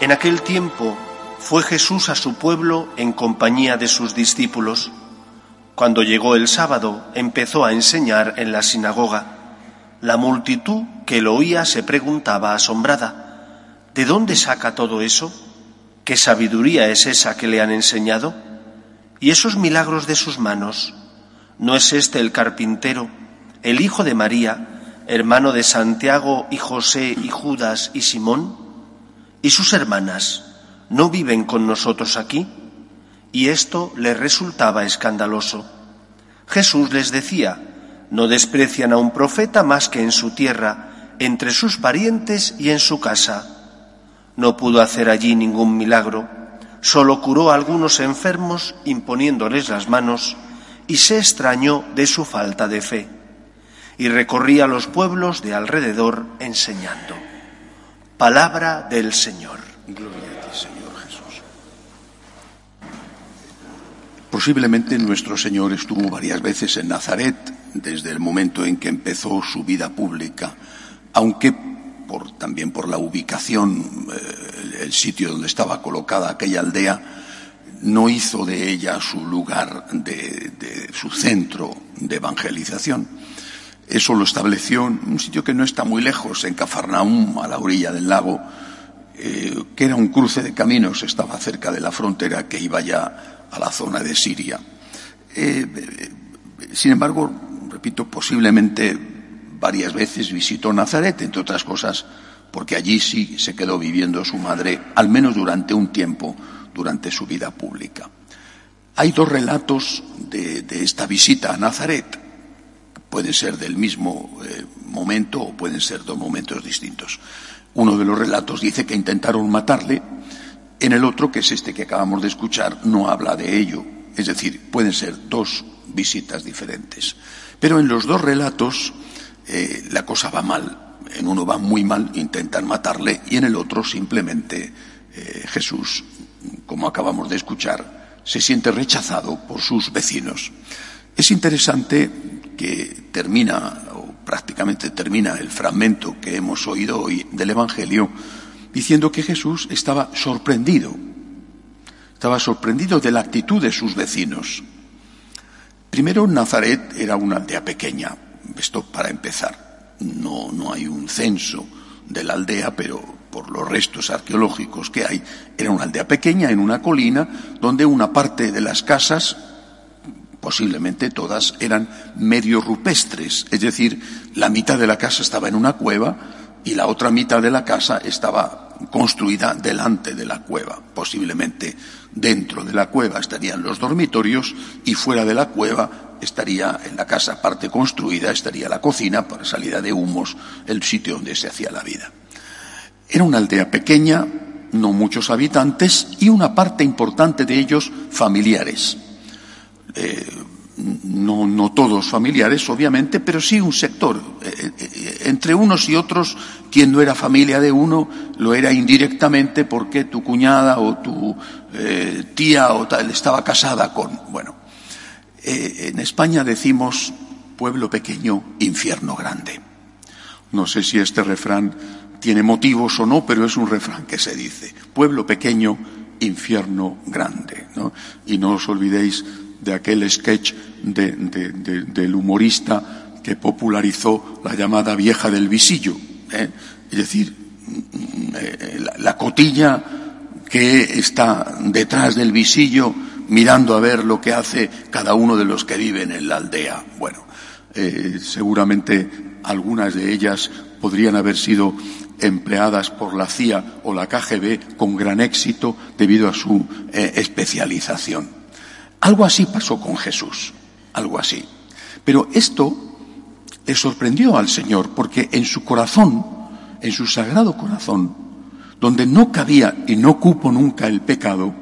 En aquel tiempo fue Jesús a su pueblo en compañía de sus discípulos. Cuando llegó el sábado, empezó a enseñar en la sinagoga. La multitud que lo oía se preguntaba asombrada, ¿de dónde saca todo eso? ¿Qué sabiduría es esa que le han enseñado? ¿Y esos milagros de sus manos? ¿No es este el carpintero, el hijo de María, hermano de Santiago y José y Judas y Simón? ¿Y sus hermanas no viven con nosotros aquí? Y esto les resultaba escandaloso. Jesús les decía, no desprecian a un profeta más que en su tierra, entre sus parientes y en su casa. No pudo hacer allí ningún milagro, solo curó a algunos enfermos imponiéndoles las manos y se extrañó de su falta de fe. Y recorría los pueblos de alrededor enseñando. Palabra del Señor. Gloria a ti, Señor Jesús. Posiblemente nuestro Señor estuvo varias veces en Nazaret desde el momento en que empezó su vida pública, aunque por, también por la ubicación, eh, el sitio donde estaba colocada aquella aldea, no hizo de ella su lugar, de, su centro de evangelización. Eso lo estableció en un sitio que no está muy lejos, en Cafarnaum, a la orilla del lago, eh, que era un cruce de caminos, estaba cerca de la frontera que iba ya a la zona de Siria. Eh, sin embargo, repito, posiblemente varias veces visitó Nazaret, entre otras cosas, porque allí sí se quedó viviendo su madre, al menos durante un tiempo, durante su vida pública. Hay dos relatos de, esta visita a Nazaret. Pueden ser del mismo eh, momento o pueden ser dos momentos distintos. Uno de los relatos dice que intentaron matarle, en el otro, que es este que acabamos de escuchar, no habla de ello. Es decir, pueden ser dos visitas diferentes. Pero en los dos relatos eh, la cosa va mal. En uno va muy mal, intentan matarle, y en el otro simplemente eh, Jesús, como acabamos de escuchar, se siente rechazado por sus vecinos. Es interesante que termina, o prácticamente termina el fragmento que hemos oído hoy del Evangelio, diciendo que Jesús estaba sorprendido, estaba sorprendido de la actitud de sus vecinos. Primero, Nazaret era una aldea pequeña, esto para empezar. No, no hay un censo de la aldea, pero por los restos arqueológicos que hay, era una aldea pequeña en una colina donde una parte de las casas, posiblemente todas, eran medio rupestres, es decir, la mitad de la casa estaba en una cueva y la otra mitad de la casa estaba construida delante de la cueva. Posiblemente dentro de la cueva estarían los dormitorios y fuera de la cueva estaría en la casa parte construida, estaría la cocina para salida de humos, el sitio donde se hacía la vida. Era una aldea pequeña, no muchos habitantes y una parte importante de ellos familiares. Eh, no, no, todos familiares, obviamente, pero sí un sector. Eh, eh, entre unos y otros, quien no era familia de uno, lo era indirectamente porque tu cuñada o tu tía o tal estaba casada con. Bueno, en España decimos pueblo pequeño, infierno grande. No sé si este refrán tiene motivos o no, pero es un refrán que se dice. Pueblo pequeño, infierno grande. ¿no? Y no os olvidéis de aquel sketch del humorista que popularizó la llamada vieja del visillo. ¿eh? Es decir, mm, eh, la, cotilla que está detrás del visillo mirando a ver lo que hace cada uno de los que viven en la aldea. Bueno, eh, seguramente algunas de ellas podrían haber sido empleadas por la CIA o la KGB con gran éxito debido a su especialización. Algo así pasó con Jesús, algo así. Pero esto le sorprendió al Señor porque en su corazón, en su sagrado corazón, donde no cabía y no cupo nunca el pecado,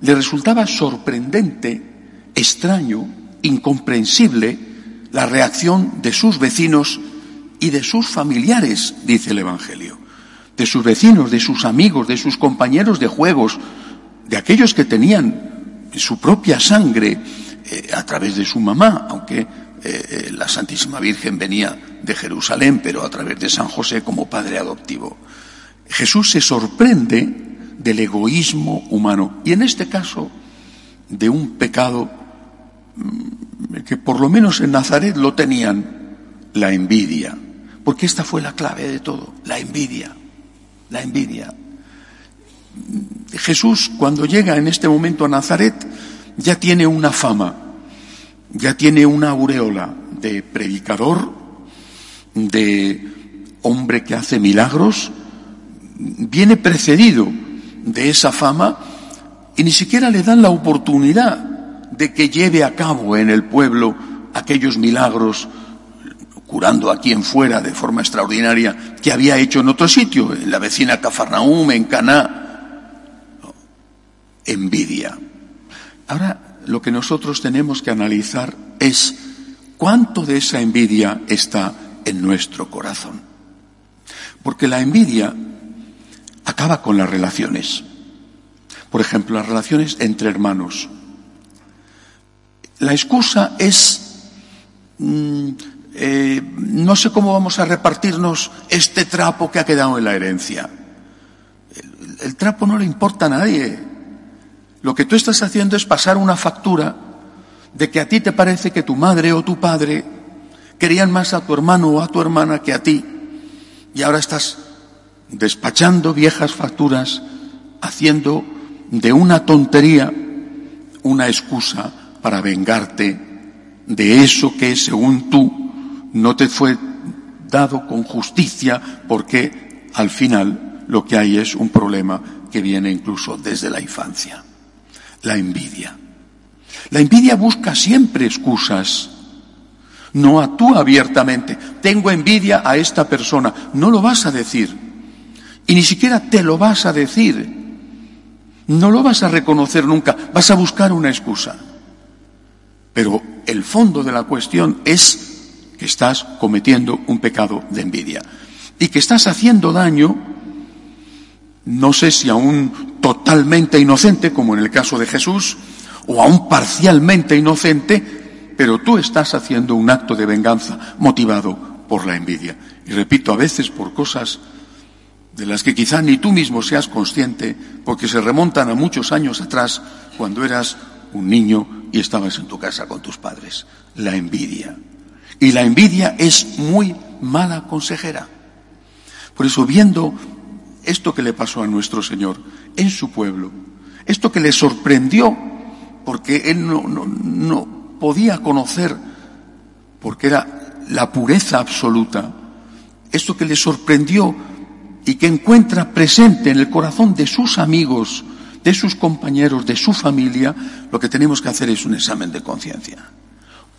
le resultaba sorprendente, extraño, incomprensible la reacción de sus vecinos y de sus familiares, dice el Evangelio, de sus vecinos, de sus amigos, de sus compañeros de juegos, de aquellos que tenían su propia sangre eh, a través de su mamá, aunque eh, eh, la Santísima Virgen venía de Jerusalén, pero a través de San José como padre adoptivo. Jesús se sorprende del egoísmo humano. Y en este caso, de un pecado mm, que por lo menos en Nazaret lo tenían, la envidia. Porque esta fue la clave de todo, la envidia, la envidia. Jesús, cuando llega en este momento a Nazaret, ya tiene una fama, ya tiene una aureola de predicador, de hombre que hace milagros, viene precedido de esa fama y ni siquiera le dan la oportunidad de que lleve a cabo en el pueblo aquellos milagros, curando a quien fuera de forma extraordinaria, que había hecho en otro sitio, en la vecina Cafarnaum, en Caná. Envidia. Ahora, lo que nosotros tenemos que analizar es cuánto de esa envidia está en nuestro corazón. Porque la envidia acaba con las relaciones. Por ejemplo, las relaciones entre hermanos. La excusa es, mm, eh, no sé cómo vamos a repartirnos este trapo que ha quedado en la herencia. el trapo no le importa a nadie. Lo que tú estás haciendo es pasar una factura de que a ti te parece que tu madre o tu padre querían más a tu hermano o a tu hermana que a ti. Y ahora estás despachando viejas facturas, haciendo de una tontería una excusa para vengarte de eso que según tú no te fue dado con justicia porque al final lo que hay es un problema que viene incluso desde la infancia, la envidia. La envidia busca siempre excusas, no actúa abiertamente. Tengo envidia a esta persona, no lo vas a decir y ni siquiera te lo vas a decir. No lo vas a reconocer nunca, vas a buscar una excusa. Pero el fondo de la cuestión es que estás cometiendo un pecado de envidia y que estás haciendo daño, no sé si a un totalmente inocente, como en el caso de Jesús, o a un parcialmente inocente, pero tú estás haciendo un acto de venganza motivado por la envidia. Y repito, a veces por cosas de las que quizá ni tú mismo seas consciente, porque se remontan a muchos años atrás, cuando eras un niño y estabas en tu casa con tus padres. La envidia. Y la envidia es muy mala consejera. Por eso, viendo esto que le pasó a nuestro Señor en su pueblo, esto que le sorprendió, porque él no, podía conocer, porque era la pureza absoluta, esto que le sorprendió y que encuentra presente en el corazón de sus amigos, de sus compañeros, de su familia, lo que tenemos que hacer es un examen de conciencia.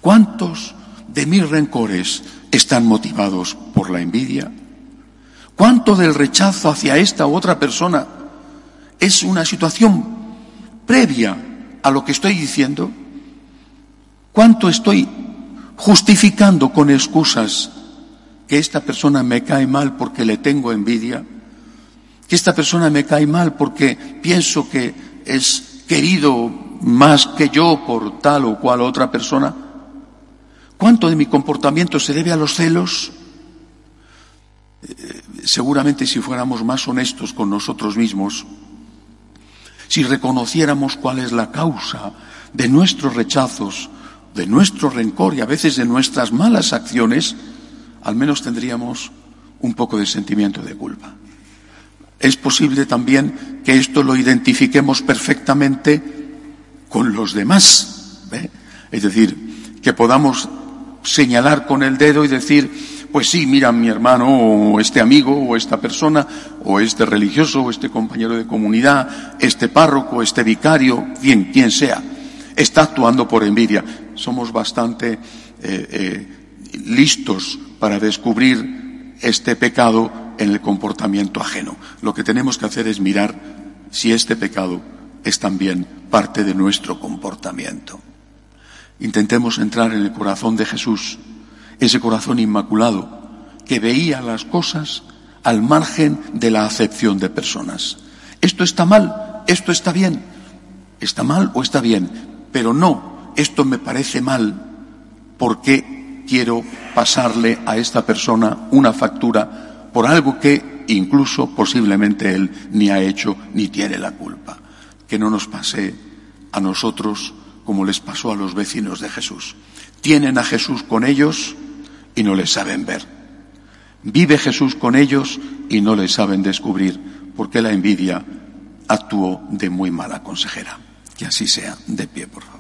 ¿Cuántos de mis rencores están motivados por la envidia? ¿Cuánto del rechazo hacia esta u otra persona es una situación previa a lo que estoy diciendo? ¿Cuánto estoy justificando con excusas que esta persona me cae mal porque le tengo envidia, que esta persona me cae mal porque pienso que es querido más que yo por tal o cual otra persona. ¿Cuánto de mi comportamiento se debe a los celos? Eh, seguramente si fuéramos más honestos con nosotros mismos, si reconociéramos cuál es la causa de nuestros rechazos, de nuestro rencor y a veces de nuestras malas acciones, al menos tendríamos un poco de sentimiento de culpa. Es posible también que esto lo identifiquemos perfectamente con los demás. Es decir, que podamos señalar con el dedo y decir, pues sí, mira, mi hermano o este amigo o esta persona o este religioso o este compañero de comunidad, este párroco, este vicario, bien, quien sea, está actuando por envidia. Somos bastante eh, eh, listos para descubrir este pecado en el comportamiento ajeno. Lo que tenemos que hacer es mirar si este pecado es también parte de nuestro comportamiento. Intentemos entrar en el corazón de Jesús, ese corazón inmaculado que veía las cosas al margen de la acepción de personas. Esto está mal, esto está bien, está mal o está bien, pero no, esto me parece mal porque quiero pasarle a esta persona una factura por algo que incluso posiblemente él ni ha hecho ni tiene la culpa. Que no nos pase a nosotros como les pasó a los vecinos de Jesús. Tienen a Jesús con ellos y no les saben ver. Vive Jesús con ellos y no les saben descubrir, porque la envidia actuó de muy mala consejera. Que así sea. De pie, por favor.